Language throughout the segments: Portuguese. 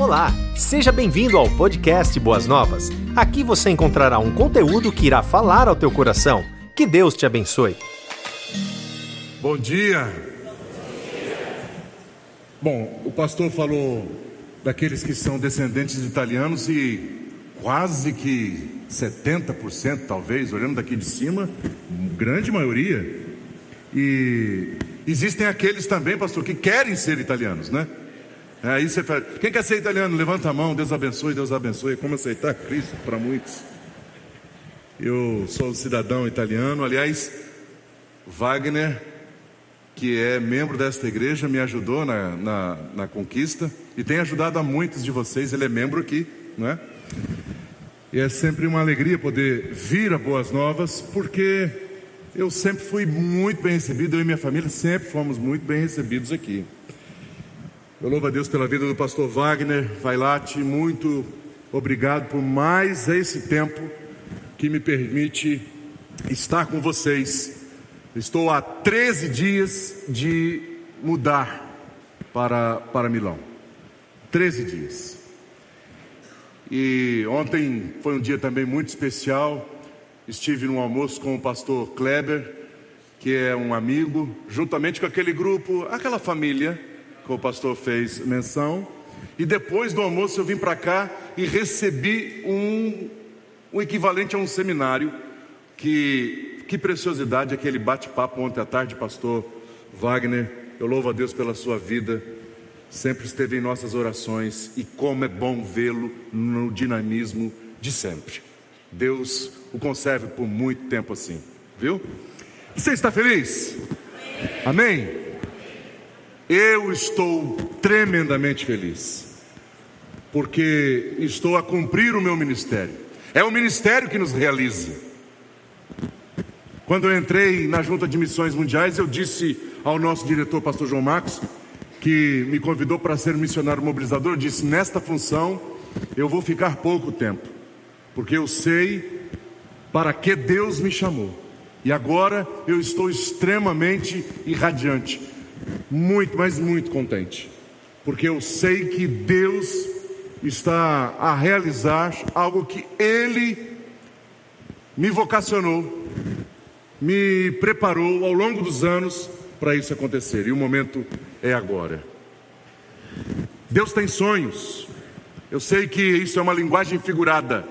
Olá, seja bem-vindo ao podcast Boas Novas. Aqui você encontrará um conteúdo que irá falar ao teu coração. Que Deus te abençoe. Bom dia. Bom, o pastor falou daqueles que são descendentes de italianos e quase que 70% talvez, olhando daqui de cima, grande maioria. E existem aqueles também, pastor, que querem ser italianos, né? Aí você fala, quem quer ser italiano? Levanta a mão, Deus abençoe, Deus abençoe. Como aceitar Cristo para muitos? Eu sou cidadão italiano, aliás, Wagner, que é membro desta igreja, me ajudou na, na, na conquista e tem ajudado a muitos de vocês, ele é membro aqui, não é? E é sempre uma alegria poder vir a Boas Novas, porque eu sempre fui muito bem recebido, eu e minha família sempre fomos muito bem recebidos aqui. Eu louvo a Deus pela vida do pastor Wagner Vailate, muito obrigado por mais esse tempo que me permite estar com vocês. Estou há 13 dias de mudar para, para Milão. 13 dias. E ontem foi um dia também muito especial. Estive no almoço com o pastor Kleber, que é um amigo, juntamente com aquele grupo, aquela família que o pastor fez menção. E depois do almoço eu vim para cá e recebi um, um equivalente a um seminário. Que, que preciosidade aquele bate-papo ontem à tarde, pastor Wagner. Eu louvo a Deus pela sua vida. Sempre esteve em nossas orações e como é bom vê-lo no dinamismo de sempre. Deus o conserve por muito tempo assim, viu? Você está feliz? Amém? Eu estou tremendamente feliz, porque estou a cumprir o meu ministério. É o ministério que nos realiza. Quando eu entrei na Junta de Missões Mundiais, eu disse ao nosso diretor, pastor João Marcos, que me convidou para ser missionário mobilizador, eu disse: nesta função eu vou ficar pouco tempo, porque eu sei para que Deus me chamou. E agora eu estou extremamente irradiante muito, mas muito contente, porque eu sei que Deus está a realizar algo que Ele me vocacionou, me preparou ao longo dos anos para isso acontecer, e o momento é agora. Deus tem sonhos, eu sei que isso é uma linguagem figurada.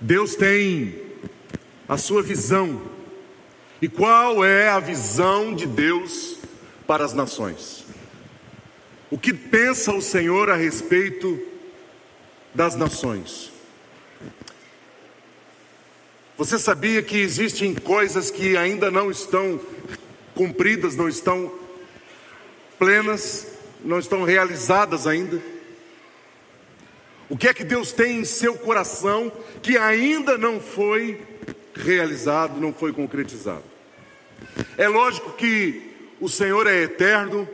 Deus tem a sua visão e qual é a visão de Deus para as nações? O que pensa o Senhor a respeito das nações? Você sabia que existem coisas que ainda não estão cumpridas, não estão plenas, não estão realizadas ainda? O que é que Deus tem em seu coração que ainda não foi realizado, não foi concretizado. É lógico que o Senhor é eterno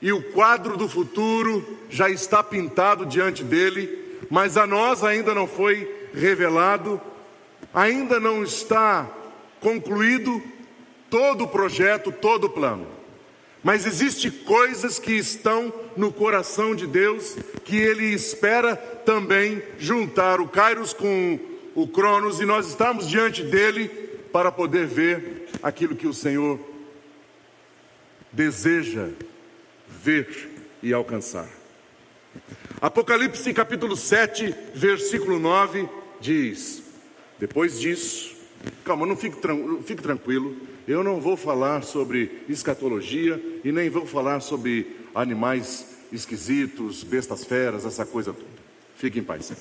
e o quadro do futuro já está pintado diante dele, mas a nós ainda não foi revelado, ainda não está concluído todo o projeto, todo o plano. Mas existe coisas que estão no coração de Deus que ele espera também juntar o Kairos com o Cronos, e nós estamos diante dele para poder ver aquilo que o Senhor deseja ver e alcançar. Apocalipse capítulo 7, versículo 9 diz: Depois disso, calma, não fique, fique tranquilo, eu não vou falar sobre escatologia e nem vou falar sobre animais esquisitos, bestas feras, essa coisa toda. Fique em paz.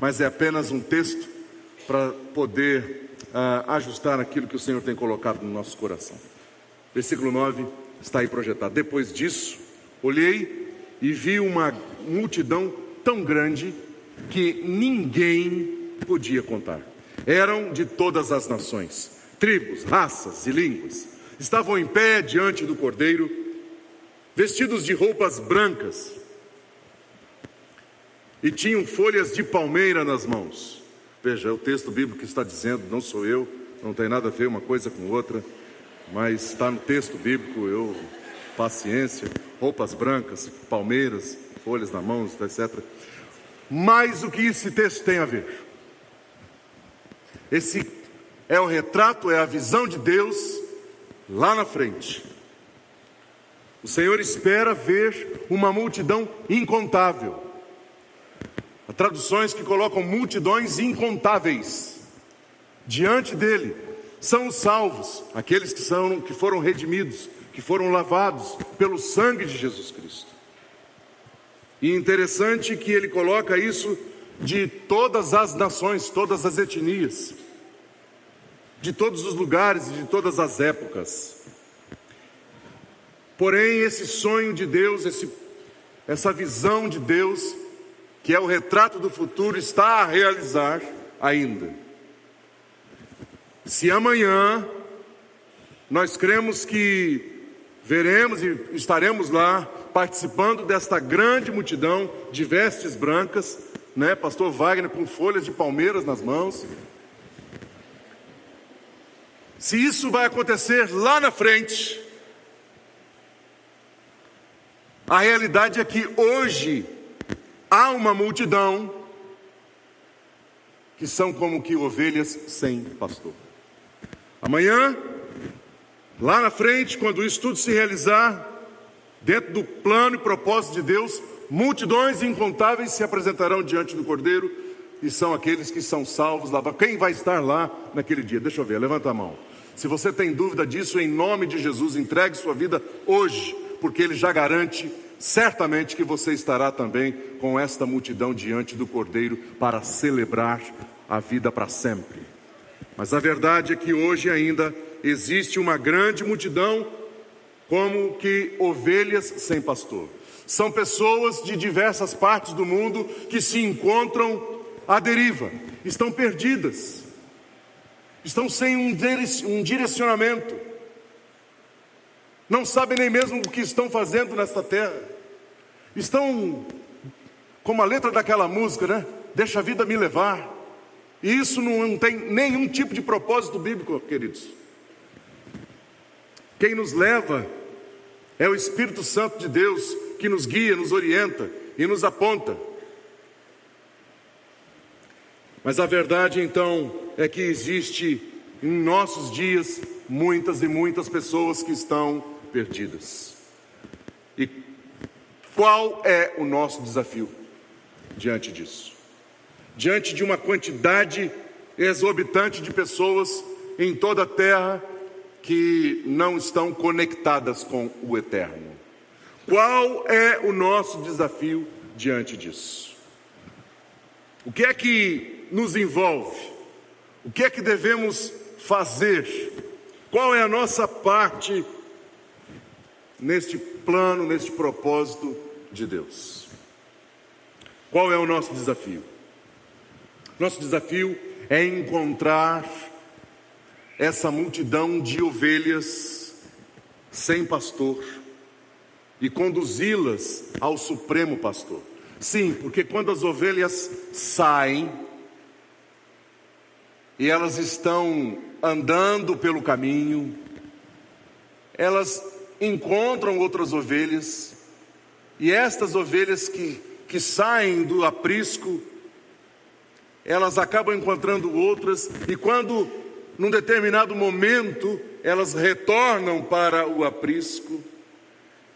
Mas é apenas um texto para poder uh, ajustar aquilo que o Senhor tem colocado no nosso coração. Versículo 9 está aí projetado. Depois disso, olhei e vi uma multidão tão grande que ninguém podia contar. Eram de todas as nações, tribos, raças e línguas. Estavam em pé diante do cordeiro, vestidos de roupas brancas, e tinham folhas de palmeira nas mãos. Veja, é o texto bíblico que está dizendo, não sou eu, não tem nada a ver uma coisa com outra, mas está no texto bíblico, eu, paciência. roupas brancas, palmeiras, folhas na mão, etc. Mas o que esse texto tem a ver? Esse é o retrato, é a visão de Deus lá na frente. O Senhor espera ver uma multidão incontável. Há traduções que colocam multidões incontáveis diante dele. São os salvos, aqueles que são que foram redimidos, que foram lavados pelo sangue de Jesus Cristo. E interessante que ele coloca isso de todas as nações, todas as etnias, de todos os lugares e de todas as épocas. Porém, esse sonho de Deus, esse, essa visão de Deus, que é o retrato do futuro, está a realizar ainda. Se amanhã nós cremos que veremos e estaremos lá participando desta grande multidão de vestes brancas, né? Pastor Wagner com folhas de palmeiras nas mãos. Se isso vai acontecer lá na frente, a realidade é que hoje há uma multidão que são como que ovelhas sem pastor. Amanhã Lá na frente, quando isso tudo se realizar, dentro do plano e propósito de Deus, multidões incontáveis se apresentarão diante do Cordeiro e são aqueles que são salvos lá. Quem vai estar lá naquele dia? Deixa eu ver, levanta a mão. Se você tem dúvida disso, em nome de Jesus, entregue sua vida hoje, porque Ele já garante certamente que você estará também com esta multidão diante do Cordeiro para celebrar a vida para sempre. Mas a verdade é que hoje ainda existe uma grande multidão como que ovelhas sem pastor. São pessoas de diversas partes do mundo que se encontram à deriva, estão perdidas, estão sem um direcionamento, não sabem nem mesmo o que estão fazendo nesta terra, estão como a letra daquela música, né? Deixa a vida me levar. E isso não tem nenhum tipo de propósito bíblico, queridos. Quem nos leva é o Espírito Santo de Deus que nos guia, nos orienta e nos aponta. Mas a verdade então é que existe em nossos dias muitas e muitas pessoas que estão perdidas. Qual é o nosso desafio diante disso? Diante de uma quantidade exorbitante de pessoas em toda a terra que não estão conectadas com o eterno. Qual é o nosso desafio diante disso? O que é que nos envolve? O que é que devemos fazer? Qual é a nossa parte neste plano, neste propósito de Deus? Qual é o nosso desafio? Nosso desafio é encontrar essa multidão de ovelhas sem pastor e conduzi-las ao Supremo Pastor. Sim, porque quando as ovelhas saem e elas estão andando pelo caminho, elas encontram outras ovelhas, e estas ovelhas que, que saem do aprisco, elas acabam encontrando outras, e quando num determinado momento, elas retornam para o aprisco,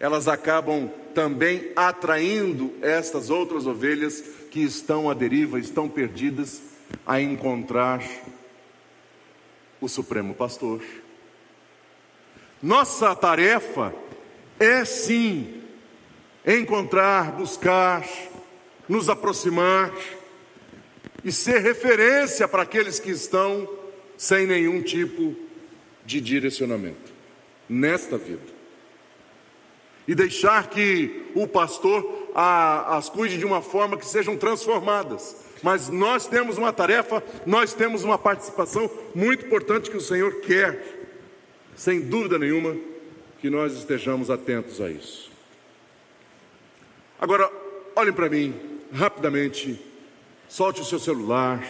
elas acabam também atraindo estas outras ovelhas que estão à deriva, estão perdidas, a encontrar o Supremo Pastor. Nossa tarefa é sim encontrar, buscar, nos aproximar e ser referência para aqueles que estão sem nenhum tipo de direcionamento nesta vida. E deixar que o pastor as cuide de uma forma que sejam transformadas. Mas nós temos uma tarefa, nós temos uma participação muito importante que o Senhor quer, sem dúvida nenhuma, que nós estejamos atentos a isso. Agora, olhem para mim, rapidamente, solte o seu celular,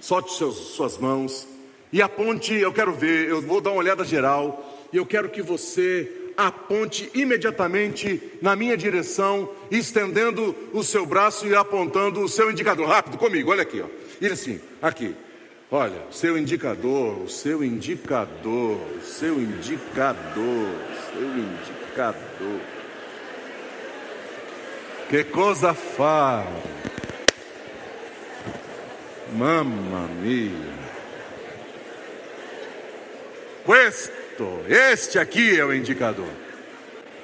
solte seus, suas mãos, e aponte, eu quero ver, eu vou dar uma olhada geral, e eu quero que você aponte imediatamente na minha direção, estendendo o seu braço e apontando o seu indicador. Rápido comigo, olha aqui, ó. E assim, aqui. Olha, seu indicador, o seu indicador, o seu indicador, o seu indicador. Que coisa faz. Mamma mia. Questo, este aqui é o indicador.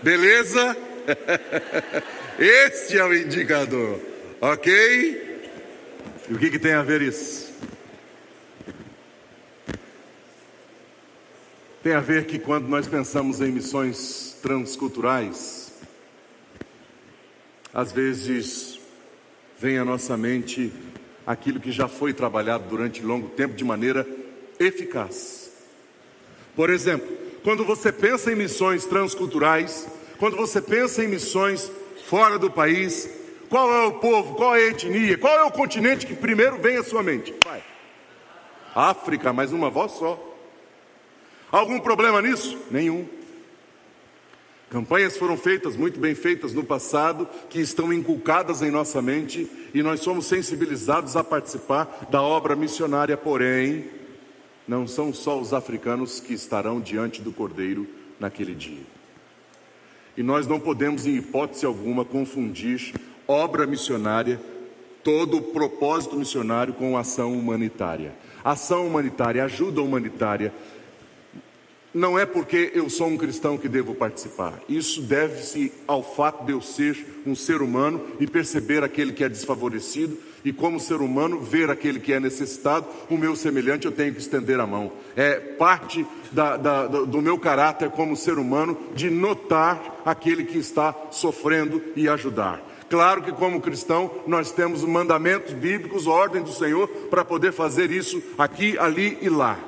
Beleza? Este é o indicador. Ok? E o que, que tem a ver isso? Tem a ver que quando nós pensamos em missões transculturais, às vezes vem à nossa mente aquilo que já foi trabalhado durante longo tempo de maneira eficaz. Por exemplo, quando você pensa em missões transculturais, quando você pensa em missões fora do país, qual é o povo, qual é a etnia, qual é o continente que primeiro vem à sua mente? Vai. África, mas uma voz só. Algum problema nisso? Nenhum. Campanhas foram feitas, muito bem feitas no passado, que estão inculcadas em nossa mente e nós somos sensibilizados a participar da obra missionária, porém, não são só os africanos que estarão diante do Cordeiro naquele dia. E nós não podemos, em hipótese alguma, confundir obra missionária, todo o propósito missionário com ação humanitária. Ação humanitária, ajuda humanitária, não é porque eu sou um cristão que devo participar. Isso deve-se ao fato de eu ser um ser humano e perceber aquele que é desfavorecido e, como ser humano, ver aquele que é necessitado, o meu semelhante, eu tenho que estender a mão. É parte da, da, do meu caráter como ser humano de notar aquele que está sofrendo e ajudar. Claro que, como cristão, nós temos mandamentos bíblicos, ordem do Senhor, para poder fazer isso aqui, ali e lá.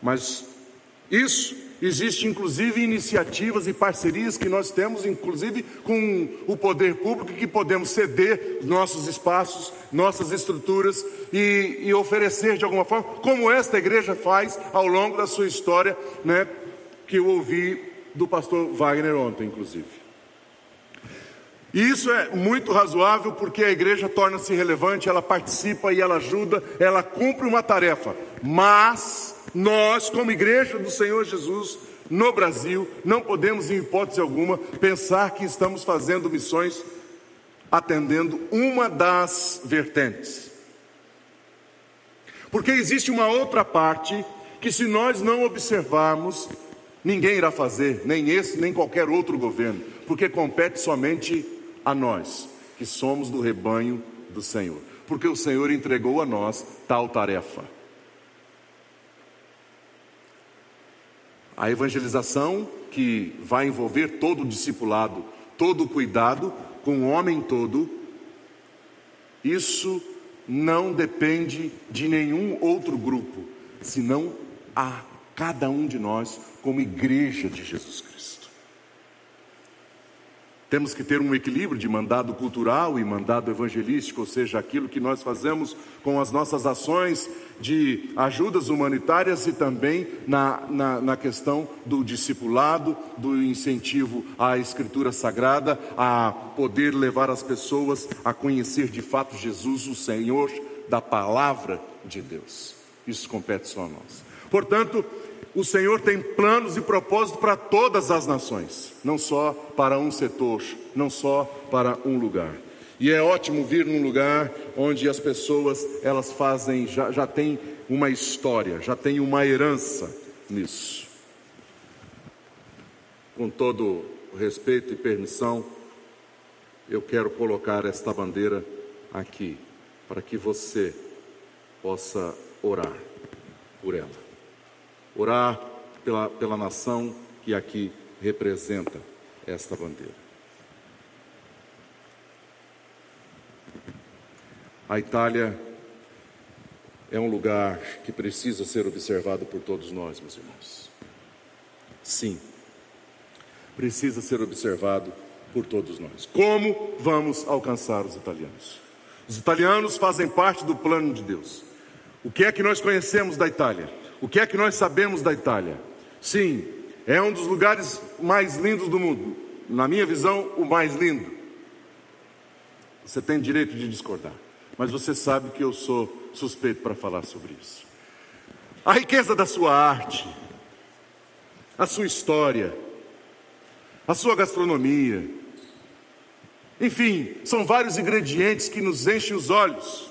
Mas isso existe inclusive iniciativas e parcerias que nós temos, inclusive com o poder público, que podemos ceder nossos espaços, nossas estruturas e, e oferecer de alguma forma, como esta igreja faz ao longo da sua história, né? Que eu ouvi do pastor Wagner ontem, inclusive. E isso é muito razoável porque a igreja torna-se relevante, ela participa e ela ajuda, ela cumpre uma tarefa, mas nós, como igreja do Senhor Jesus, no Brasil, não podemos, em hipótese alguma, pensar que estamos fazendo missões atendendo uma das vertentes. Porque existe uma outra parte que, se nós não observarmos, ninguém irá fazer, nem esse, nem qualquer outro governo, porque compete somente a nós, que somos do rebanho do Senhor. Porque o Senhor entregou a nós tal tarefa. A evangelização que vai envolver todo o discipulado, todo o cuidado com o homem todo, isso não depende de nenhum outro grupo, senão a cada um de nós como igreja de Jesus Cristo. Temos que ter um equilíbrio de mandado cultural e mandado evangelístico, ou seja, aquilo que nós fazemos com as nossas ações de ajudas humanitárias e também na, na, na questão do discipulado, do incentivo à Escritura Sagrada, a poder levar as pessoas a conhecer de fato Jesus, o Senhor da palavra de Deus. Isso compete só a nós. Portanto, o Senhor tem planos e propósitos para todas as nações, não só para um setor, não só para um lugar. E é ótimo vir num lugar onde as pessoas elas fazem já, já tem uma história, já tem uma herança nisso. Com todo respeito e permissão, eu quero colocar esta bandeira aqui para que você possa orar por ela orar pela, pela nação que aqui representa esta bandeira. A Itália é um lugar que precisa ser observado por todos nós, meus irmãos. Sim, precisa ser observado por todos nós. Como vamos alcançar os italianos? Os italianos fazem parte do plano de Deus. O que é que nós conhecemos da Itália? O que é que nós sabemos da Itália? Sim, É um dos lugares mais lindos do mundo. Na minha visão, o mais lindo. Você tem direito de discordar, mas você sabe que eu sou suspeito para falar sobre isso. A riqueza da sua arte, a sua história, a sua gastronomia, enfim, são vários ingredientes que nos enchem os olhos.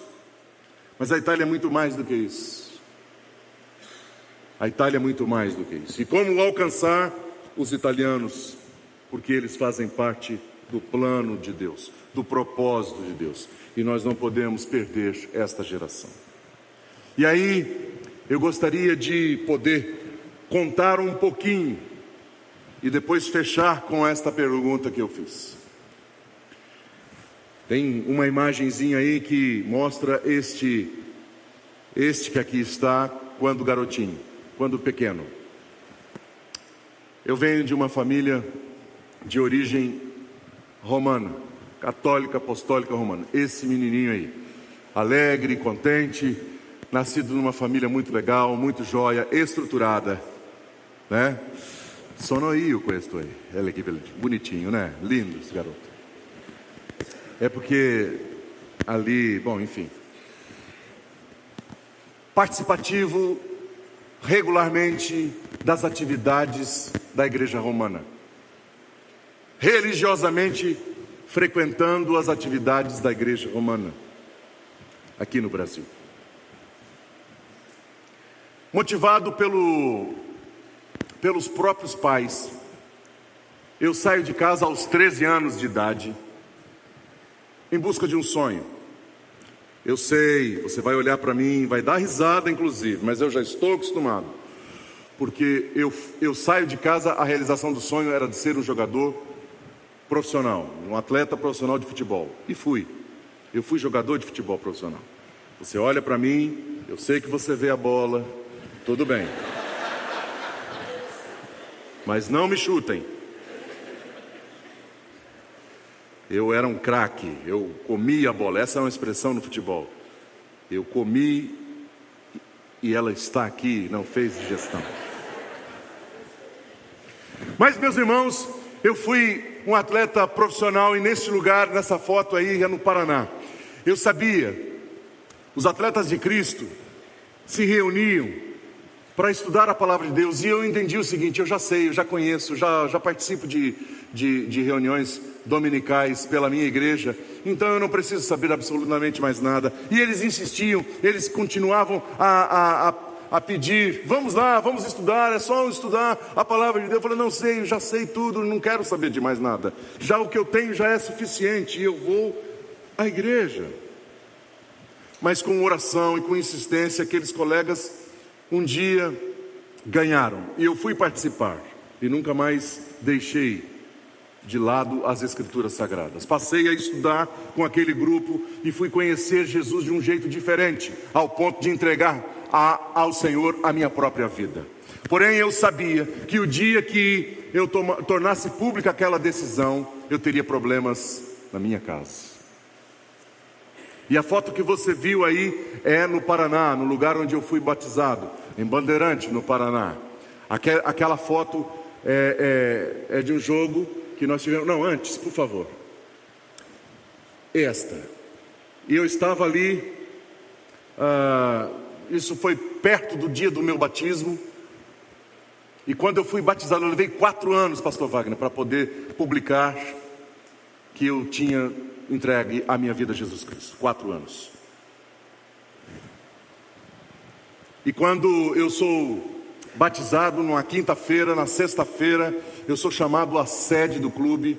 Mas a Itália é muito mais do que isso. A Itália é muito mais do que isso. E como alcançar os italianos? Porque eles fazem parte do plano de Deus, do propósito de Deus. E nós não podemos perder esta geração. E aí, eu gostaria de poder contar um pouquinho e depois fechar com esta pergunta que eu fiz. Tem uma imagenzinha aí que mostra este, este que aqui está, quando garotinho, quando pequeno. Eu venho de uma família de origem romana, católica, apostólica romana. Esse menininho aí, alegre, contente, nascido numa família muito legal, muito joia, estruturada, né? Sono io questo aí. Olha que bonitinho, né? Lindo esse garoto. É porque ali, bom, enfim. Participativo regularmente das atividades da igreja romana. Religiosamente frequentando as atividades da igreja romana aqui no Brasil. Motivado pelo, pelos próprios pais, eu saio de casa aos 13 anos de idade em busca de um sonho. Eu sei, você vai olhar para mim, vai dar risada inclusive, mas eu já estou acostumado. Porque eu, eu saio de casa, a realização do sonho era de ser um jogador profissional, um atleta profissional de futebol. E fui. Eu fui jogador de futebol profissional. Você olha para mim, eu sei que você vê a bola, tudo bem. Mas não me chutem. Eu era um craque, eu comia a bola. Essa é uma expressão no futebol. Eu comi e ela está aqui, não fez digestão. Mas, meus irmãos, eu fui um atleta profissional e neste lugar, nessa foto aí, é no Paraná. Eu sabia, os atletas de Cristo se reuniam para estudar a palavra de Deus e eu entendi o seguinte: eu já sei, eu já conheço, já, já participo de, de, de reuniões dominicais pela minha igreja, então eu não preciso saber absolutamente mais nada. E eles insistiam, eles continuavam a, a, a, a pedir: vamos lá, vamos estudar, é só estudar a palavra de Deus. Eu falei: não sei, já sei tudo, não quero saber de mais nada. Já o que eu tenho já é suficiente e eu vou à igreja. Mas com oração e com insistência, aqueles colegas um dia ganharam e eu fui participar e nunca mais deixei de lado as Escrituras Sagradas. Passei a estudar com aquele grupo e fui conhecer Jesus de um jeito diferente, ao ponto de entregar a, ao Senhor a minha própria vida. Porém, eu sabia que o dia que eu toma, tornasse pública aquela decisão, eu teria problemas na minha casa. E a foto que você viu aí é no Paraná, no lugar onde eu fui batizado, em Bandeirante, no Paraná. Aquela foto é, é, é de um jogo que nós tivemos. Não, antes, por favor. Esta. E eu estava ali. Ah, isso foi perto do dia do meu batismo. E quando eu fui batizado, eu levei quatro anos, Pastor Wagner, para poder publicar que eu tinha entregue a minha vida a Jesus Cristo. Quatro anos. E quando eu sou batizado numa quinta-feira, na sexta-feira, eu sou chamado à sede do clube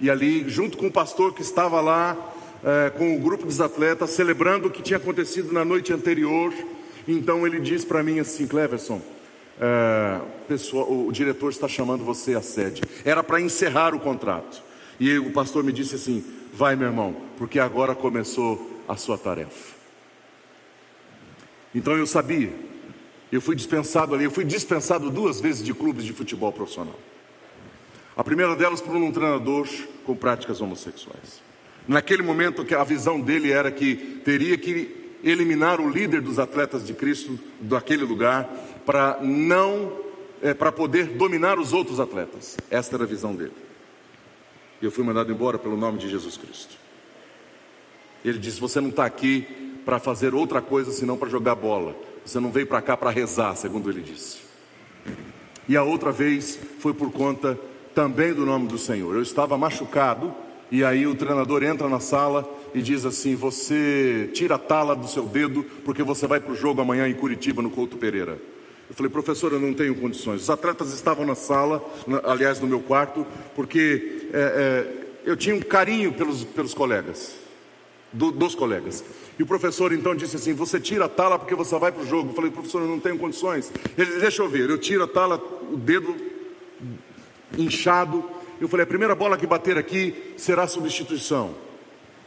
e ali, junto com o pastor que estava lá, é, com o grupo dos atletas, celebrando o que tinha acontecido na noite anterior. Então ele diz para mim assim, Cleverson, é, pessoal, o diretor está chamando você à sede. Era para encerrar o contrato. E o pastor me disse assim: vai, meu irmão, porque agora começou a sua tarefa. Então eu sabia eu fui dispensado ali, eu fui dispensado duas vezes de clubes de futebol profissional. A primeira delas por um treinador com práticas homossexuais. Naquele momento a visão dele era que teria que eliminar o líder dos atletas de Cristo daquele lugar para não é, para poder dominar os outros atletas. Esta era a visão dele. Eu fui mandado embora pelo nome de Jesus Cristo. Ele disse: Você não está aqui para fazer outra coisa senão para jogar bola. Você não veio para cá para rezar, segundo ele disse. E a outra vez foi por conta também do nome do Senhor. Eu estava machucado e aí o treinador entra na sala e diz assim: Você tira a tala do seu dedo porque você vai para o jogo amanhã em Curitiba, no Couto Pereira. Eu falei, professor, eu não tenho condições. Os atletas estavam na sala, aliás, no meu quarto, porque é, é, eu tinha um carinho pelos, pelos colegas, do, dos colegas. E o professor então disse assim: Você tira a tala porque você vai para o jogo. Eu falei, professor, eu não tenho condições. Ele disse: Deixa eu ver. Eu tiro a tala, o dedo inchado. Eu falei: A primeira bola que bater aqui será substituição.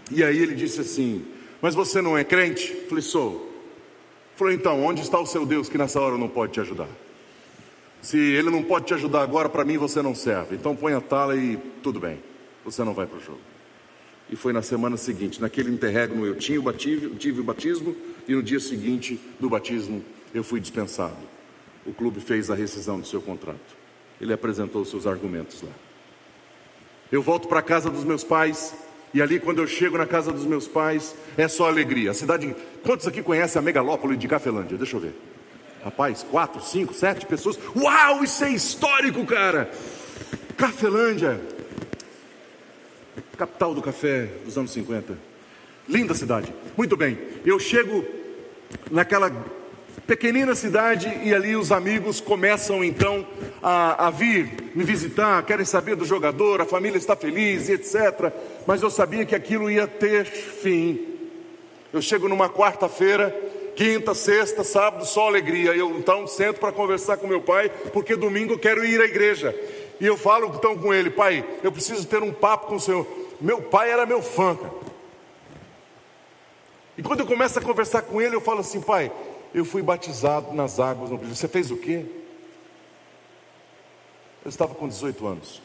E aí ele disse assim: Mas você não é crente? Eu falei: Sou. Falou, então, onde está o seu Deus que nessa hora não pode te ajudar? Se ele não pode te ajudar agora, para mim você não serve. Então põe a tala e tudo bem, você não vai para o jogo. E foi na semana seguinte, naquele interregno eu tinha o batismo, tive o batismo e no dia seguinte do batismo eu fui dispensado. O clube fez a rescisão do seu contrato. Ele apresentou os seus argumentos lá. Eu volto para a casa dos meus pais e ali, quando eu chego na casa dos meus pais, é só alegria. A cidade. Quantos aqui conhecem a megalópole de Cafelândia? Deixa eu ver. Rapaz, quatro, cinco, sete pessoas. Uau, isso é histórico, cara! Cafelândia, capital do café dos anos 50. Linda cidade. Muito bem. Eu chego naquela pequenina cidade e ali os amigos começam então a, a, vir me visitar, querem saber do jogador, a família está feliz e etc. Mas eu sabia que aquilo ia ter fim. Eu chego numa quarta-feira, quinta, sexta, sábado, só alegria. Eu então sento para conversar com meu pai, porque domingo eu quero ir à igreja. E eu falo então com ele, pai, eu preciso ter um papo com o senhor. Meu pai era meu fã, cara. E quando eu começo a conversar com ele, eu falo assim, pai, eu fui batizado nas águas no Você fez o quê? Eu estava com 18 anos.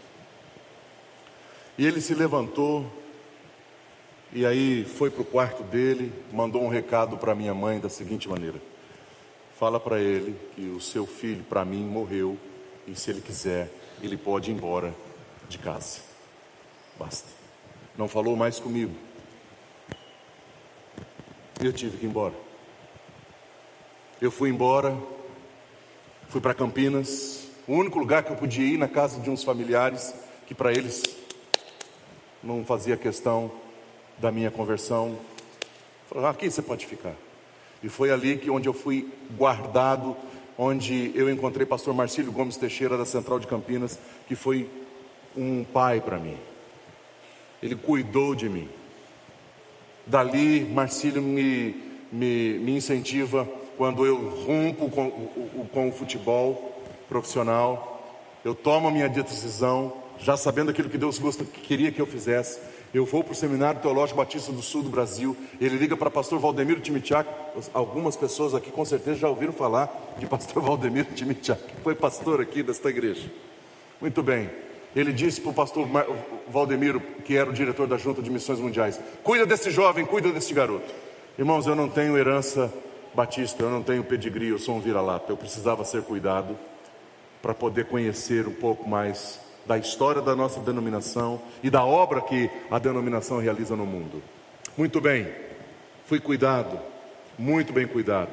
E ele se levantou, e aí foi para o quarto dele, mandou um recado para minha mãe da seguinte maneira: Fala para ele que o seu filho, para mim, morreu, e se ele quiser, ele pode ir embora de casa. Basta. Não falou mais comigo. Eu tive que ir embora. Eu fui embora, fui para Campinas, o único lugar que eu podia ir na casa de uns familiares que para eles não fazia questão da minha conversão. Falaram, aqui você pode ficar. E foi ali que onde eu fui guardado, onde eu encontrei pastor Marcílio Gomes Teixeira da Central de Campinas, que foi um pai para mim. Ele cuidou de mim. Dali, Marcílio me, me, me incentiva quando eu rompo com, com o futebol profissional, eu tomo a minha decisão, já sabendo aquilo que Deus gosta, que queria que eu fizesse. Eu vou para o Seminário Teológico Batista do Sul do Brasil. Ele liga para pastor Valdemiro Timichak. Algumas pessoas aqui com certeza já ouviram falar de pastor Valdemiro Timichak, que foi pastor aqui desta igreja. Muito bem. Ele disse para o pastor Valdemiro, que era o diretor da Junta de Missões Mundiais: Cuida desse jovem, cuida desse garoto. Irmãos, eu não tenho herança Batista, eu não tenho pedigree, eu sou um vira-lata. Eu precisava ser cuidado para poder conhecer um pouco mais da história da nossa denominação e da obra que a denominação realiza no mundo. Muito bem, fui cuidado, muito bem cuidado.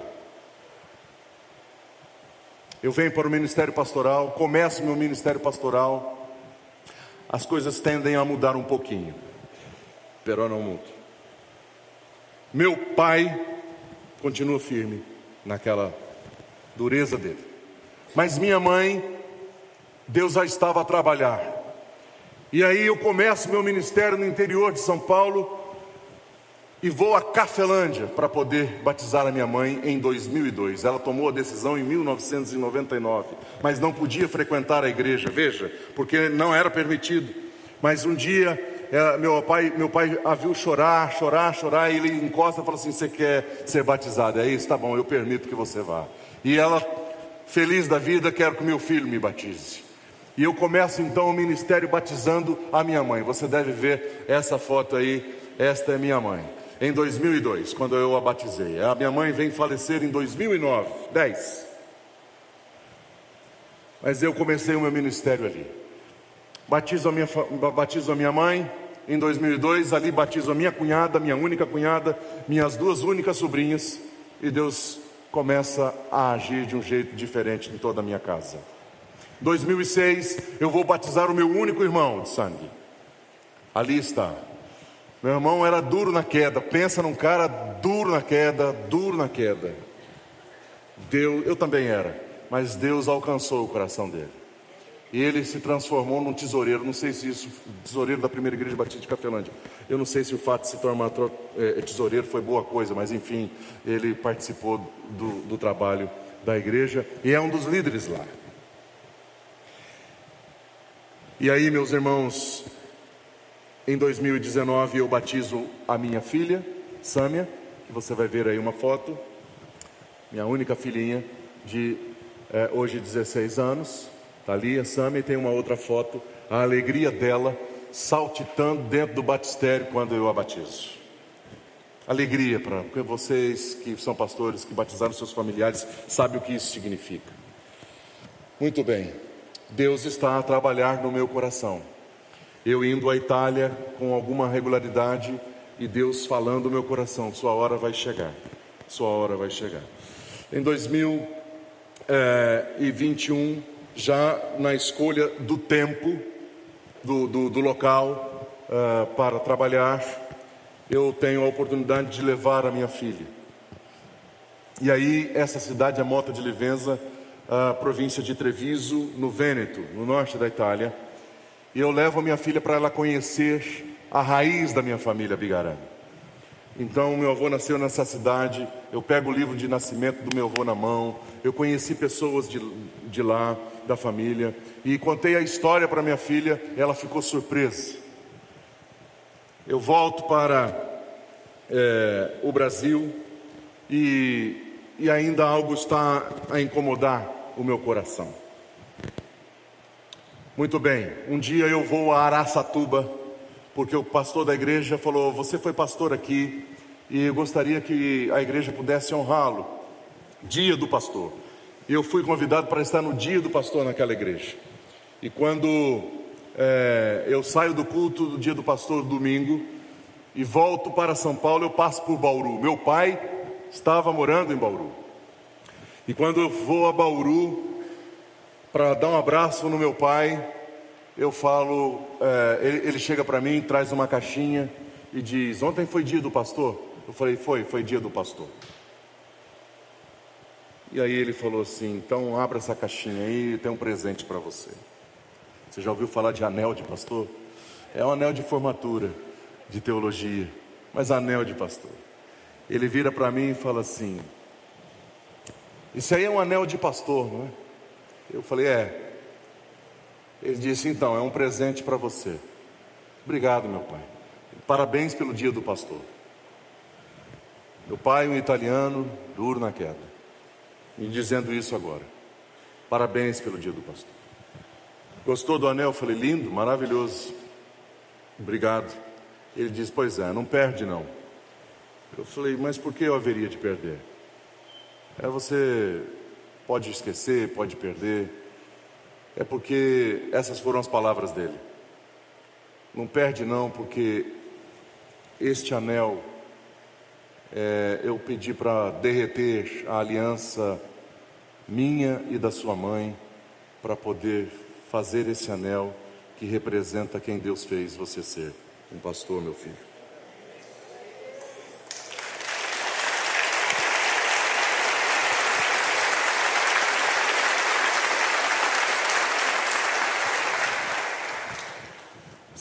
Eu venho para o ministério pastoral, começo meu ministério pastoral, as coisas tendem a mudar um pouquinho, pero não muito. Meu pai continua firme naquela dureza dele. Mas minha mãe, Deus já estava a trabalhar. E aí eu começo meu ministério no interior de São Paulo e vou a Cafelândia para poder batizar a minha mãe em 2002. Ela tomou a decisão em 1999, mas não podia frequentar a igreja, veja, porque não era permitido. Mas um dia é, meu pai, meu pai a viu chorar, chorar, chorar, e ele encosta e fala assim: Você quer ser batizado? É isso, tá bom, eu permito que você vá. E ela, feliz da vida, quer que meu filho me batize. E eu começo então o ministério batizando a minha mãe. Você deve ver essa foto aí, esta é minha mãe. Em 2002, quando eu a batizei. A minha mãe vem falecer em 2009, 10. Mas eu comecei o meu ministério ali. Batizo a minha, batizo a minha mãe em 2002, ali batizo a minha cunhada, minha única cunhada, minhas duas únicas sobrinhas, e Deus começa a agir de um jeito diferente em toda a minha casa. 2006, eu vou batizar o meu único irmão de sangue. Ali está. Meu irmão era duro na queda. Pensa num cara duro na queda, duro na queda. Deus, eu também era, mas Deus alcançou o coração dele. E ele se transformou num tesoureiro. Não sei se isso, tesoureiro da primeira igreja batista de Cafelândia. Eu não sei se o fato de se tornar é, tesoureiro foi boa coisa, mas enfim, ele participou do, do trabalho da igreja e é um dos líderes lá. E aí, meus irmãos, em 2019 eu batizo a minha filha, Sâmia, que você vai ver aí uma foto, minha única filhinha de é, hoje 16 anos, está ali a Sâmia e tem uma outra foto, a alegria dela saltitando dentro do batistério quando eu a batizo. Alegria para vocês que são pastores, que batizaram seus familiares, sabem o que isso significa. Muito bem. Deus está a trabalhar no meu coração. Eu indo à Itália com alguma regularidade e Deus falando no meu coração: sua hora vai chegar, sua hora vai chegar. Em 2021, já na escolha do tempo, do, do, do local uh, para trabalhar, eu tenho a oportunidade de levar a minha filha. E aí, essa cidade, a Mota de Livenza, a província de Treviso, no Vêneto, no norte da Itália. E eu levo a minha filha para ela conhecer a raiz da minha família Bigarã. Então, meu avô nasceu nessa cidade. Eu pego o livro de nascimento do meu avô na mão. Eu conheci pessoas de, de lá, da família. E contei a história para minha filha. ela ficou surpresa. Eu volto para é, o Brasil e, e ainda algo está a incomodar o meu coração. Muito bem, um dia eu vou a Araçatuba, porque o pastor da igreja falou: Você foi pastor aqui e gostaria que a igreja pudesse honrá-lo. Dia do pastor. Eu fui convidado para estar no dia do pastor naquela igreja. E quando é, eu saio do culto do dia do pastor, domingo, e volto para São Paulo, eu passo por Bauru. Meu pai estava morando em Bauru. E quando eu vou a Bauru para dar um abraço no meu pai, eu falo, é, ele, ele chega para mim, traz uma caixinha e diz: Ontem foi dia do pastor? Eu falei: Foi, foi dia do pastor. E aí ele falou assim: Então abra essa caixinha aí, tem um presente para você. Você já ouviu falar de anel de pastor? É um anel de formatura, de teologia, mas anel de pastor. Ele vira para mim e fala assim: isso aí é um anel de pastor, não é? Eu falei: É. Ele disse: Então, é um presente para você. Obrigado, meu pai. Parabéns pelo dia do pastor. Meu pai, um italiano, duro na queda, me dizendo isso agora. Parabéns pelo dia do pastor. Gostou do anel? Eu falei: Lindo, maravilhoso. Obrigado. Ele disse: Pois é, não perde não. Eu falei: Mas por que eu haveria de perder? É você pode esquecer, pode perder. É porque essas foram as palavras dele. Não perde não, porque este anel é, eu pedi para derreter a aliança minha e da sua mãe para poder fazer esse anel que representa quem Deus fez você ser, um pastor, meu filho.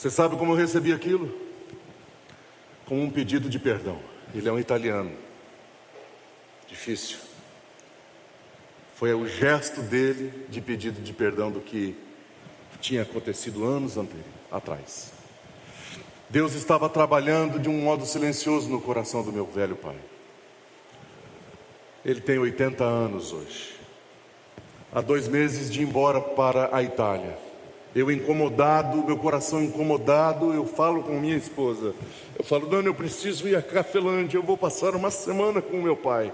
Você sabe como eu recebi aquilo? Com um pedido de perdão. Ele é um italiano. Difícil. Foi o gesto dele de pedido de perdão do que tinha acontecido anos atrás. Deus estava trabalhando de um modo silencioso no coração do meu velho pai. Ele tem 80 anos hoje. Há dois meses de ir embora para a Itália. Eu incomodado, meu coração incomodado, eu falo com minha esposa. Eu falo, Dani, eu preciso ir a Cafelândia, eu vou passar uma semana com meu pai.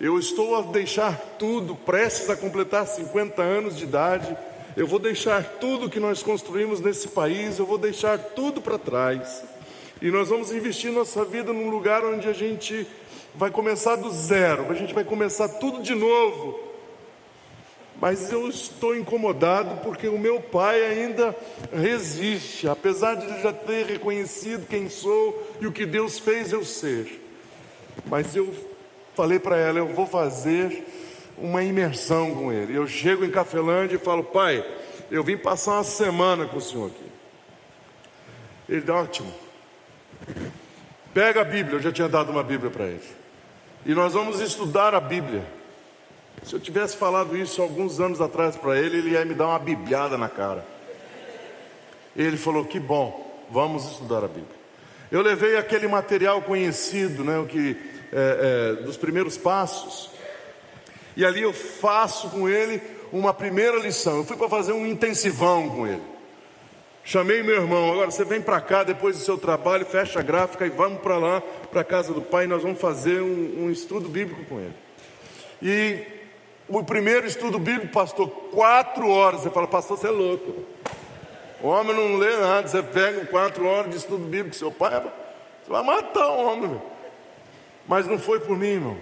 Eu estou a deixar tudo, prestes a completar 50 anos de idade. Eu vou deixar tudo que nós construímos nesse país, eu vou deixar tudo para trás. E nós vamos investir nossa vida num lugar onde a gente vai começar do zero, a gente vai começar tudo de novo. Mas eu estou incomodado porque o meu pai ainda resiste, apesar de já ter reconhecido quem sou e o que Deus fez eu ser. Mas eu falei para ela: eu vou fazer uma imersão com ele. Eu chego em Cafelândia e falo: pai, eu vim passar uma semana com o senhor aqui. Ele dá ótimo. Pega a Bíblia, eu já tinha dado uma Bíblia para ele. E nós vamos estudar a Bíblia. Se eu tivesse falado isso alguns anos atrás para ele, ele ia me dar uma bibliada na cara. Ele falou: Que bom, vamos estudar a Bíblia. Eu levei aquele material conhecido, né, o que é, é, dos primeiros passos, e ali eu faço com ele uma primeira lição. Eu fui para fazer um intensivão com ele. Chamei meu irmão, agora você vem para cá depois do seu trabalho, fecha a gráfica e vamos para lá, para a casa do pai, nós vamos fazer um, um estudo bíblico com ele. E o primeiro estudo bíblico, pastor, quatro horas. Você fala, pastor, você é louco. O homem não lê nada, você pega quatro horas de estudo bíblico, seu pai, você vai matar o homem. Mas não foi por mim, irmão.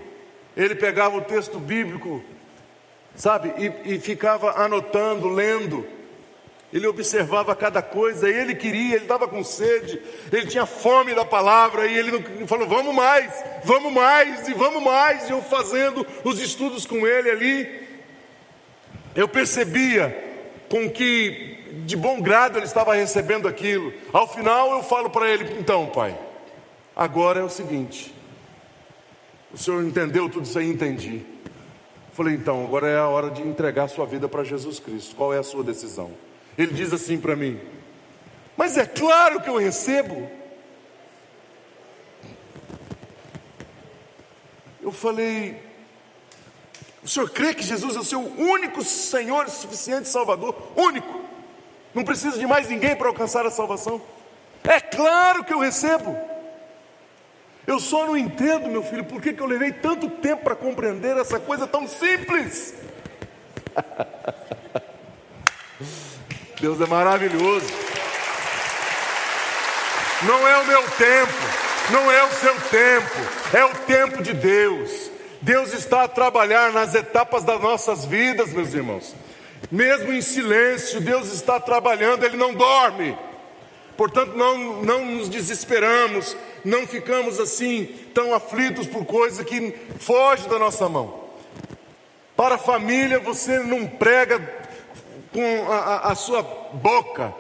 Ele pegava o texto bíblico, sabe, e, e ficava anotando, lendo ele observava cada coisa, ele queria, ele estava com sede, ele tinha fome da palavra, e ele falou: vamos mais, vamos mais, e vamos mais. E eu fazendo os estudos com ele ali, eu percebia com que de bom grado ele estava recebendo aquilo. Ao final eu falo para ele: então, pai, agora é o seguinte, o senhor entendeu tudo isso aí? Entendi. Falei, então, agora é a hora de entregar sua vida para Jesus Cristo. Qual é a sua decisão? Ele diz assim para mim: Mas é claro que eu recebo. Eu falei: O senhor crê que Jesus é o seu único Senhor suficiente Salvador? Único. Não precisa de mais ninguém para alcançar a salvação? É claro que eu recebo. Eu só não entendo, meu filho, por que, que eu levei tanto tempo para compreender essa coisa tão simples. Deus é maravilhoso. Não é o meu tempo, não é o seu tempo, é o tempo de Deus. Deus está a trabalhar nas etapas das nossas vidas, meus irmãos. Mesmo em silêncio, Deus está trabalhando, Ele não dorme. Portanto, não, não nos desesperamos, não ficamos assim tão aflitos por coisa que foge da nossa mão. Para a família, você não prega com a, a, sua boca.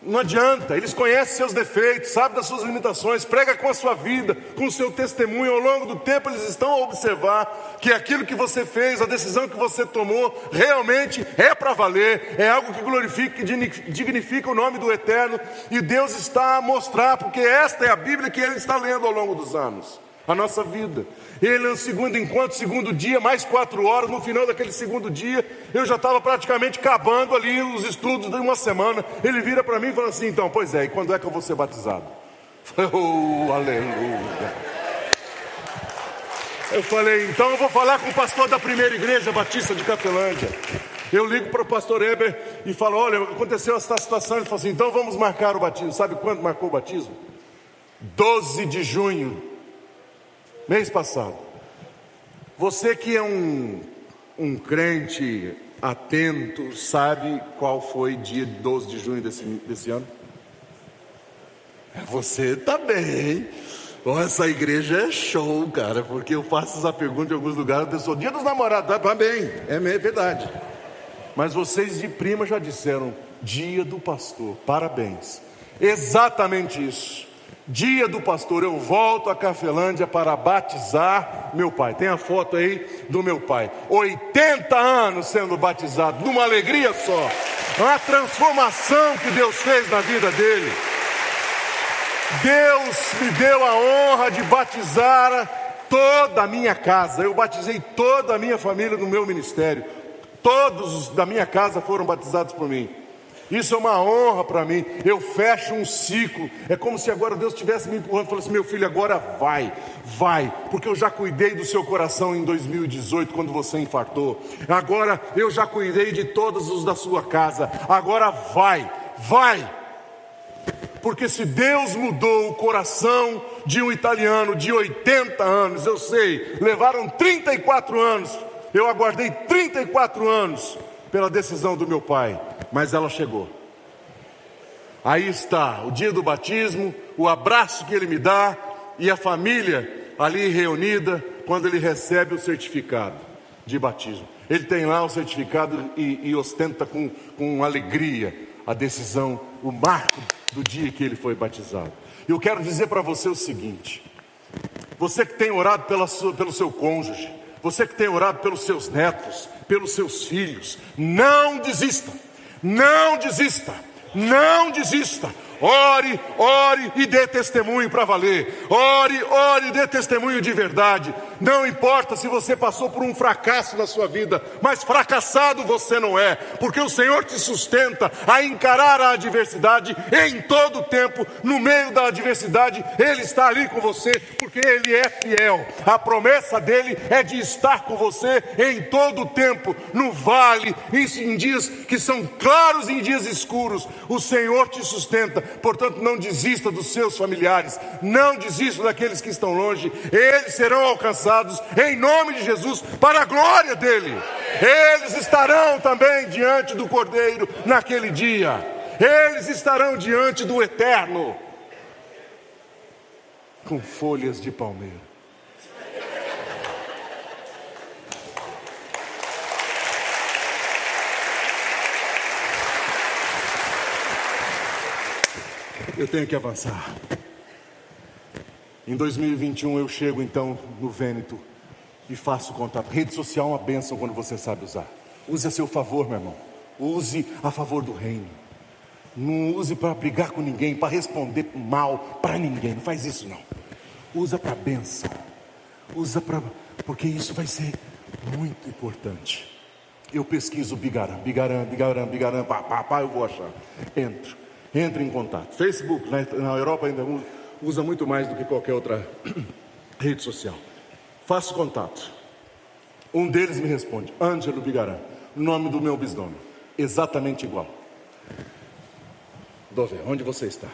Não adianta, eles conhecem seus defeitos, sabem das suas limitações, prega com a sua vida, com o seu testemunho. Ao longo do tempo, eles estão a observar que aquilo que você fez, a decisão que você tomou, realmente é para valer, é algo que glorifica, que dignifica o nome do Eterno, e Deus está a mostrar, porque esta é a Bíblia que ele está lendo ao longo dos anos a nossa vida. Ele no segundo encontro, segundo dia, mais quatro horas, no final daquele segundo dia, eu já estava praticamente acabando ali os estudos de uma semana. Ele vira para mim e fala assim: então, pois é, e quando é que eu vou ser batizado? Eu falei, oh, aleluia. Eu falei, então eu vou falar com o pastor da primeira igreja batista de Capelândia. Eu ligo para o pastor Eber e falo: olha, aconteceu essa situação. Ele falou assim: então vamos marcar o batismo. Sabe quando marcou o batismo? 12 de junho mês passado. Você que é um, um crente atento, sabe qual foi dia 12 de junho desse, desse ano? Você também. Oh, essa igreja é show, cara, porque eu faço essa pergunta em alguns lugares, a pessoa, dia dos namorados, tá, tá bem, é verdade. Mas vocês de prima já disseram, dia do pastor, parabéns. Exatamente isso. Dia do pastor, eu volto a Cafelândia para batizar meu pai. Tem a foto aí do meu pai. 80 anos sendo batizado, numa alegria só. A transformação que Deus fez na vida dele. Deus me deu a honra de batizar toda a minha casa. Eu batizei toda a minha família no meu ministério. Todos da minha casa foram batizados por mim. Isso é uma honra para mim. Eu fecho um ciclo. É como se agora Deus estivesse me empurrando e falasse: Meu filho, agora vai, vai, porque eu já cuidei do seu coração em 2018, quando você infartou. Agora eu já cuidei de todos os da sua casa. Agora vai, vai. Porque se Deus mudou o coração de um italiano de 80 anos, eu sei, levaram 34 anos, eu aguardei 34 anos pela decisão do meu pai mas ela chegou. Aí está o dia do batismo, o abraço que ele me dá e a família ali reunida quando ele recebe o certificado de batismo. Ele tem lá o certificado e, e ostenta com, com alegria a decisão, o marco do dia que ele foi batizado. Eu quero dizer para você o seguinte: você que tem orado pela sua, pelo seu cônjuge, você que tem orado pelos seus netos, pelos seus filhos, não desista. Não desista, não desista. Ore, ore e dê testemunho para valer. Ore, ore e dê testemunho de verdade. Não importa se você passou por um fracasso na sua vida, mas fracassado você não é, porque o Senhor te sustenta a encarar a adversidade em todo o tempo. No meio da adversidade, Ele está ali com você, porque Ele é fiel. A promessa dele é de estar com você em todo o tempo, no vale, em dias que são claros e em dias escuros. O Senhor te sustenta portanto, não desista dos seus familiares, não desista daqueles que estão longe, eles serão alcançados em nome de Jesus, para a glória dele. Eles estarão também diante do Cordeiro naquele dia, eles estarão diante do Eterno, com folhas de palmeira. Eu tenho que avançar. Em 2021 eu chego então no Vêneto e faço contato. Rede social é uma bênção quando você sabe usar. Use a seu favor, meu irmão. Use a favor do reino. Não use para brigar com ninguém, para responder mal para ninguém. Não faz isso não. Usa para bênção. Usa para porque isso vai ser muito importante. Eu pesquiso Bigarã, Bigarã, Bigarã, Bigarã, pá, pá, pá, eu vou achar. Entro entre em contato. Facebook, na, na Europa ainda usa muito mais do que qualquer outra rede social. Faço contato. Um deles me responde, Ângelo Bigarã, nome do meu bisnome, exatamente igual. Dové, onde você está?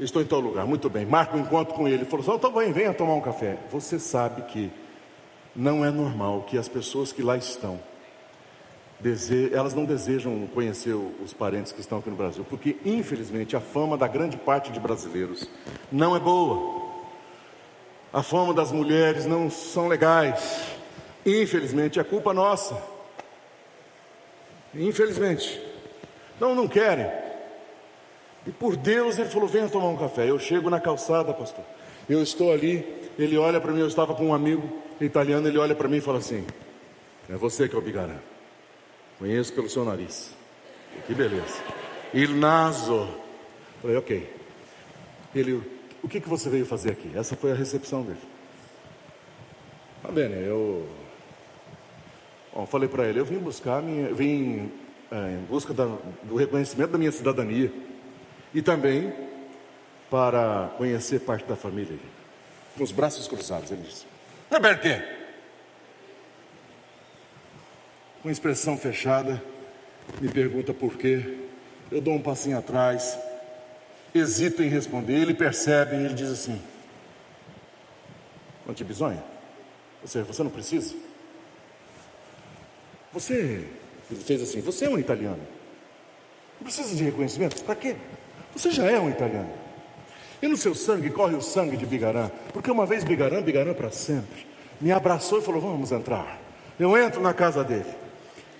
Estou em tal lugar, muito bem. Marco um encontro com ele. Ele falou: então vem, venha tomar um café. Você sabe que não é normal que as pessoas que lá estão dese... elas não desejam conhecer os parentes que estão aqui no Brasil, porque infelizmente a fama da grande parte de brasileiros não é boa. A fama das mulheres não são legais. Infelizmente é culpa nossa. Infelizmente. Não, não querem. E por Deus ele falou: venha tomar um café. Eu chego na calçada, pastor. Eu estou ali, ele olha para mim, eu estava com um amigo italiano, ele olha para mim e fala assim: É você que é o Bigarã. Conheço pelo seu nariz. Que beleza. Il naso. Falei, ok. Ele, o que, que você veio fazer aqui? Essa foi a recepção dele. Tá bem, eu. Bom, falei para ele, eu vim buscar minha, vim é, em busca da, do reconhecimento da minha cidadania e também para conhecer parte da família. Com os braços cruzados, ele disse. Roberto, com expressão fechada, me pergunta por quê. Eu dou um passinho atrás, hesito em responder. Ele percebe e ele diz assim: Conte bisonha, você, você não precisa? Você, ele fez assim: Você é um italiano. Não precisa de reconhecimento? Para quê? Você já é um italiano. E no seu sangue corre o sangue de Bigarã, porque uma vez Bigarã, Bigarã para sempre. Me abraçou e falou: Vamos entrar. Eu entro na casa dele.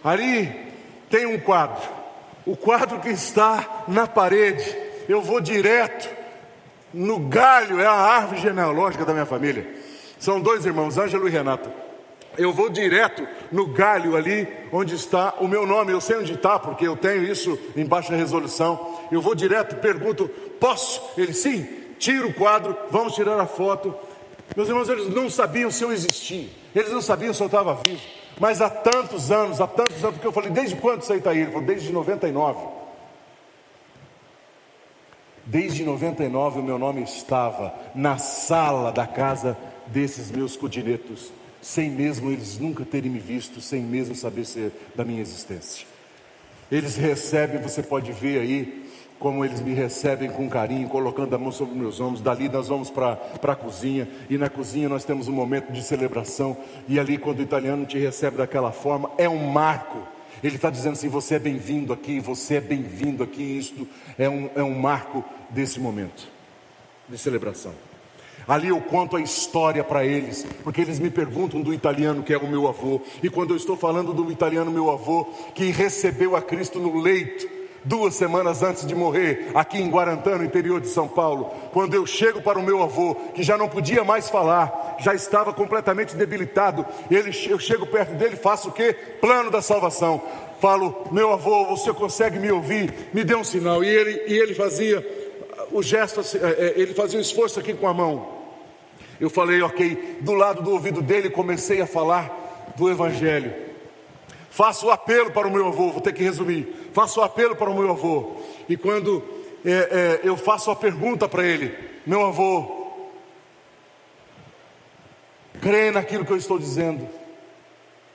Ali tem um quadro, o quadro que está na parede. Eu vou direto no galho, é a árvore genealógica da minha família. São dois irmãos, Ângelo e Renato. Eu vou direto no galho ali onde está o meu nome. Eu sei onde está, porque eu tenho isso em baixa resolução. Eu vou direto, pergunto: posso? Ele, sim, tira o quadro, vamos tirar a foto. Meus irmãos, eles não sabiam se eu existia, eles não sabiam se eu estava vivo. Mas há tantos anos, há tantos anos, porque eu falei, desde quando você está aí? Ele falou, desde 99. Desde 99 o meu nome estava na sala da casa desses meus codiretos, sem mesmo eles nunca terem me visto, sem mesmo saber da minha existência. Eles recebem, você pode ver aí, como eles me recebem com carinho, colocando a mão sobre meus ombros. Dali nós vamos para a cozinha, e na cozinha nós temos um momento de celebração. E ali, quando o italiano te recebe daquela forma, é um marco. Ele está dizendo assim: você é bem-vindo aqui, você é bem-vindo aqui. Isto é um, é um marco desse momento de celebração. Ali eu conto a história para eles, porque eles me perguntam do italiano que é o meu avô. E quando eu estou falando do italiano, meu avô, que recebeu a Cristo no leito, duas semanas antes de morrer, aqui em Guarantã, no interior de São Paulo, quando eu chego para o meu avô, que já não podia mais falar, já estava completamente debilitado, ele, eu chego perto dele, faço o que? Plano da salvação. Falo, meu avô, você consegue me ouvir? Me dê um sinal. E ele, e ele fazia o gesto, assim, é, é, ele fazia o esforço aqui com a mão. Eu falei, ok, do lado do ouvido dele comecei a falar do Evangelho. Faço o apelo para o meu avô, vou ter que resumir. Faço o apelo para o meu avô. E quando é, é, eu faço a pergunta para ele, meu avô, crê naquilo que eu estou dizendo,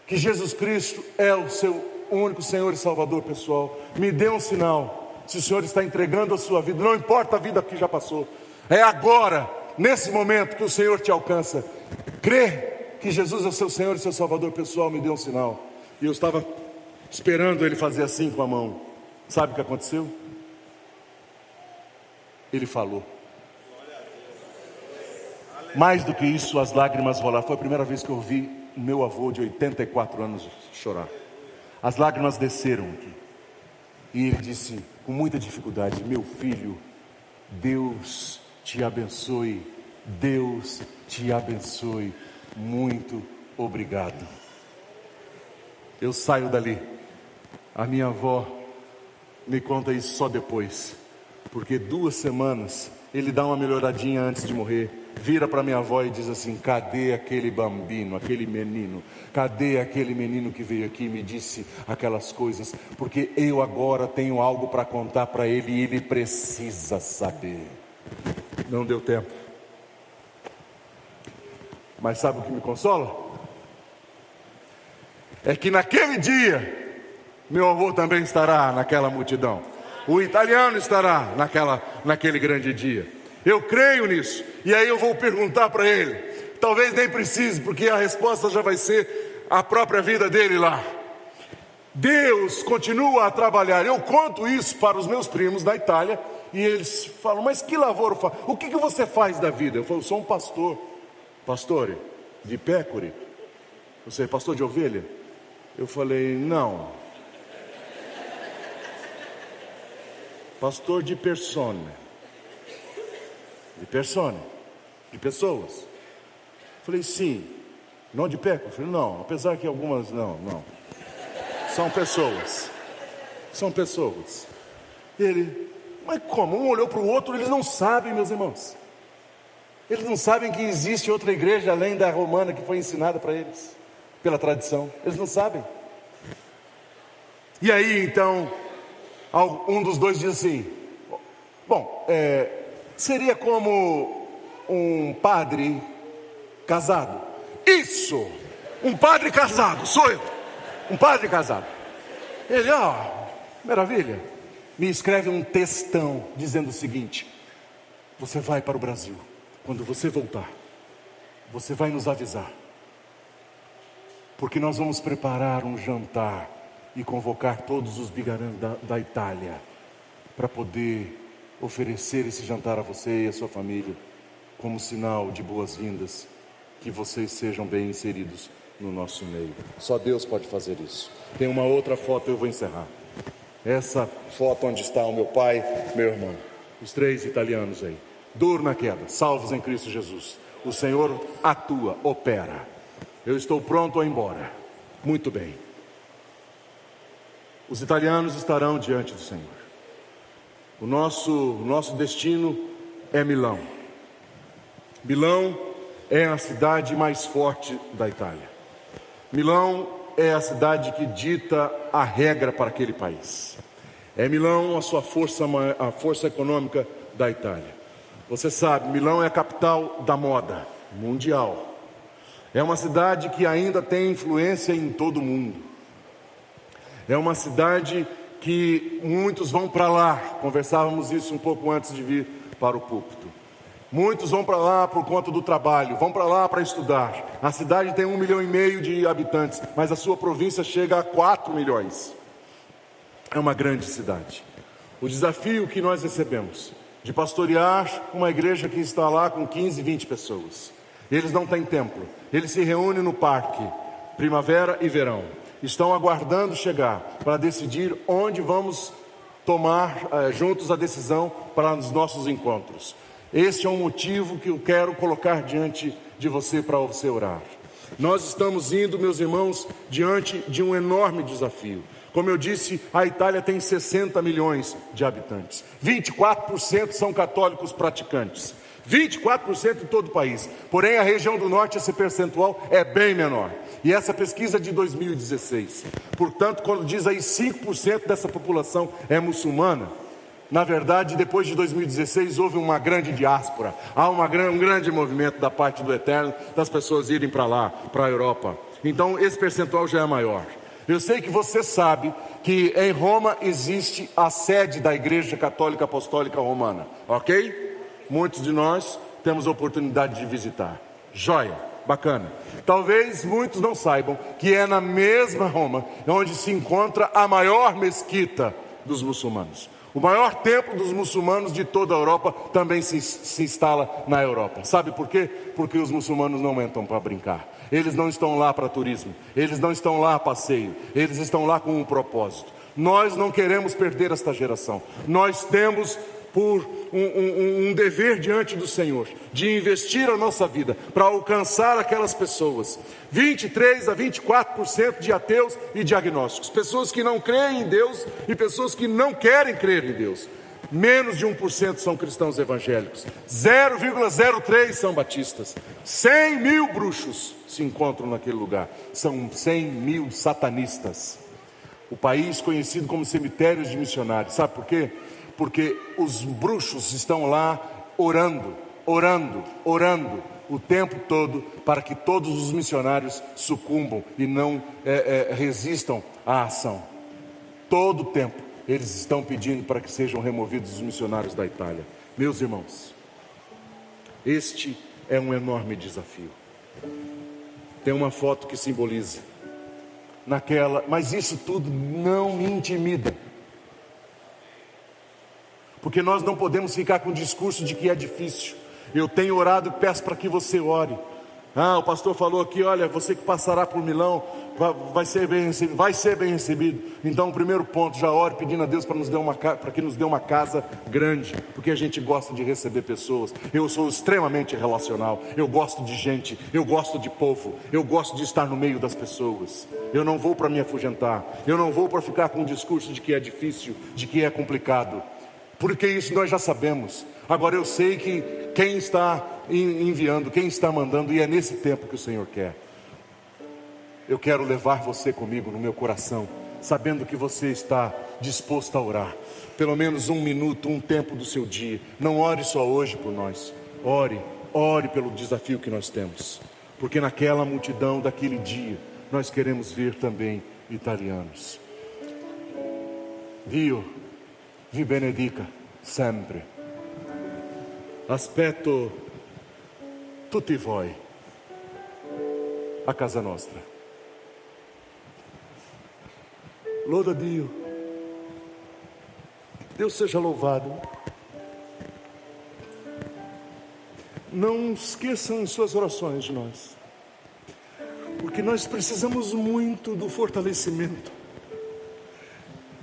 que Jesus Cristo é o seu único Senhor e Salvador pessoal. Me dê um sinal, se o Senhor está entregando a sua vida, não importa a vida que já passou, é agora nesse momento que o Senhor te alcança, crê que Jesus é seu Senhor e seu Salvador pessoal, me dê um sinal. E eu estava esperando ele fazer assim com a mão. Sabe o que aconteceu? Ele falou. Mais do que isso, as lágrimas rolaram. Foi a primeira vez que eu vi meu avô de 84 anos chorar. As lágrimas desceram aqui. E ele disse com muita dificuldade: Meu filho, Deus te abençoe. Deus te abençoe. Muito obrigado. Eu saio dali. A minha avó me conta isso só depois, porque duas semanas ele dá uma melhoradinha antes de morrer. Vira para minha avó e diz assim: Cadê aquele bambino, aquele menino? Cadê aquele menino que veio aqui e me disse aquelas coisas? Porque eu agora tenho algo para contar para ele e ele precisa saber. Não deu tempo. Mas sabe o que me consola? É que naquele dia, meu avô também estará naquela multidão. O italiano estará naquela, naquele grande dia. Eu creio nisso. E aí eu vou perguntar para ele. Talvez nem precise, porque a resposta já vai ser a própria vida dele lá. Deus continua a trabalhar. Eu conto isso para os meus primos da Itália e eles falam: Mas que lavoura faz? O que, que você faz da vida? Eu falo: Sou um pastor. Pastor de pecore? Você é pastor de ovelha? Eu falei: Não. Pastor de persona. De persona. De pessoas. Falei: Sim. Não de pecore? Eu falei: Não. Apesar que algumas. Não, não. São pessoas. São pessoas. Ele, mas como? Um olhou para o outro, eles não sabem, meus irmãos. Eles não sabem que existe outra igreja além da romana que foi ensinada para eles, pela tradição. Eles não sabem. E aí, então, um dos dois diz assim: Bom, é, seria como um padre casado. Isso! Um padre casado, sou eu. Um padre casado. Ele, ó, maravilha me escreve um textão dizendo o seguinte: Você vai para o Brasil. Quando você voltar, você vai nos avisar. Porque nós vamos preparar um jantar e convocar todos os bigarãs da, da Itália para poder oferecer esse jantar a você e a sua família como sinal de boas-vindas, que vocês sejam bem inseridos no nosso meio. Só Deus pode fazer isso. Tem uma outra foto, eu vou encerrar. Essa foto onde está o meu pai, meu irmão, os três italianos aí. Dor na queda, salvos em Cristo Jesus. O Senhor atua, opera. Eu estou pronto a ir embora. Muito bem. Os italianos estarão diante do Senhor. O nosso, o nosso destino é Milão. Milão é a cidade mais forte da Itália. Milão é a cidade que dita a regra para aquele país. É Milão a sua força, a força econômica da Itália. Você sabe, Milão é a capital da moda mundial. É uma cidade que ainda tem influência em todo o mundo. É uma cidade que muitos vão para lá. Conversávamos isso um pouco antes de vir para o púlpito. Muitos vão para lá por conta do trabalho, vão para lá para estudar. A cidade tem um milhão e meio de habitantes, mas a sua província chega a quatro milhões. É uma grande cidade. O desafio que nós recebemos de pastorear uma igreja que está lá com 15, 20 pessoas. Eles não têm templo, eles se reúnem no parque, primavera e verão. Estão aguardando chegar para decidir onde vamos tomar eh, juntos a decisão para os nossos encontros. Este é um motivo que eu quero colocar diante de você para você orar. Nós estamos indo, meus irmãos, diante de um enorme desafio. Como eu disse, a Itália tem 60 milhões de habitantes. 24% são católicos praticantes. 24% em todo o país. Porém, a região do norte, esse percentual é bem menor. E essa pesquisa é de 2016. Portanto, quando diz aí 5% dessa população é muçulmana, na verdade, depois de 2016 houve uma grande diáspora, há uma, um grande movimento da parte do Eterno das pessoas irem para lá, para a Europa. Então, esse percentual já é maior. Eu sei que você sabe que em Roma existe a sede da Igreja Católica Apostólica Romana, ok? Muitos de nós temos a oportunidade de visitar. Joia, bacana. Talvez muitos não saibam que é na mesma Roma onde se encontra a maior mesquita dos muçulmanos. O maior templo dos muçulmanos de toda a Europa também se, se instala na Europa. Sabe por quê? Porque os muçulmanos não entram para brincar. Eles não estão lá para turismo, eles não estão lá a passeio, eles estão lá com um propósito. Nós não queremos perder esta geração. Nós temos por um, um, um, dever diante do Senhor, de investir a nossa vida para alcançar aquelas pessoas. 23 a 24% de ateus e diagnósticos, pessoas que não creem em Deus e pessoas que não querem crer em Deus. Menos de 1% são cristãos evangélicos, 0,03% são batistas, 100 mil bruxos se encontram naquele lugar, são 100 mil satanistas. O país conhecido como cemitérios de missionários, sabe por quê? Porque os bruxos estão lá orando, orando, orando o tempo todo para que todos os missionários sucumbam e não é, é, resistam à ação. Todo o tempo eles estão pedindo para que sejam removidos os missionários da Itália. Meus irmãos, este é um enorme desafio. Tem uma foto que simboliza naquela, mas isso tudo não me intimida porque nós não podemos ficar com o discurso de que é difícil. Eu tenho orado e peço para que você ore. Ah, o pastor falou aqui, olha, você que passará por Milão vai, ser bem recebido, vai ser bem recebido. Então, o primeiro ponto, já ore pedindo a Deus para nos dar uma para que nos dê uma casa grande, porque a gente gosta de receber pessoas. Eu sou extremamente relacional. Eu gosto de gente, eu gosto de povo, eu gosto de estar no meio das pessoas. Eu não vou para me afugentar. Eu não vou para ficar com um discurso de que é difícil, de que é complicado porque isso nós já sabemos. Agora eu sei que quem está enviando, quem está mandando, e é nesse tempo que o Senhor quer. Eu quero levar você comigo no meu coração, sabendo que você está disposto a orar. Pelo menos um minuto, um tempo do seu dia. Não ore só hoje por nós. Ore, ore pelo desafio que nós temos. Porque naquela multidão daquele dia, nós queremos ver também italianos. Dio vi benedica sempre. Aspetto tutti voi a casa nostra. Loda Dio. Deus seja louvado. Não esqueçam em suas orações de nós, porque nós precisamos muito do fortalecimento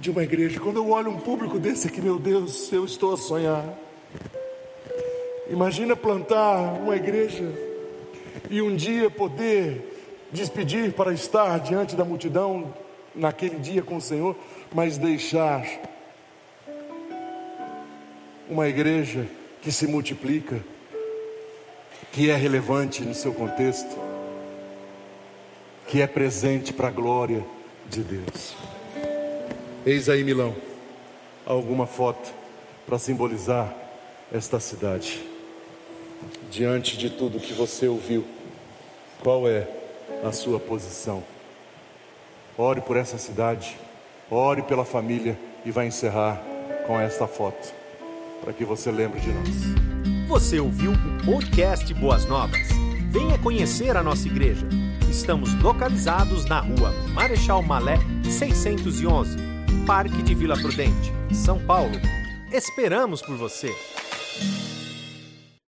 de uma igreja. Quando eu olho um público desse aqui, meu Deus, eu estou a sonhar. Imagina plantar uma igreja e um dia poder despedir para estar diante da multidão naquele dia com o Senhor, mas deixar uma igreja que se multiplica, que é relevante no seu contexto, que é presente para a glória de Deus. Eis aí Milão, alguma foto para simbolizar esta cidade. Diante de tudo que você ouviu, qual é a sua posição? Ore por essa cidade, ore pela família e vai encerrar com esta foto, para que você lembre de nós. Você ouviu o podcast Boas Novas? Venha conhecer a nossa igreja. Estamos localizados na rua Marechal Malé 611, Parque de Vila Prudente, São Paulo. Esperamos por você!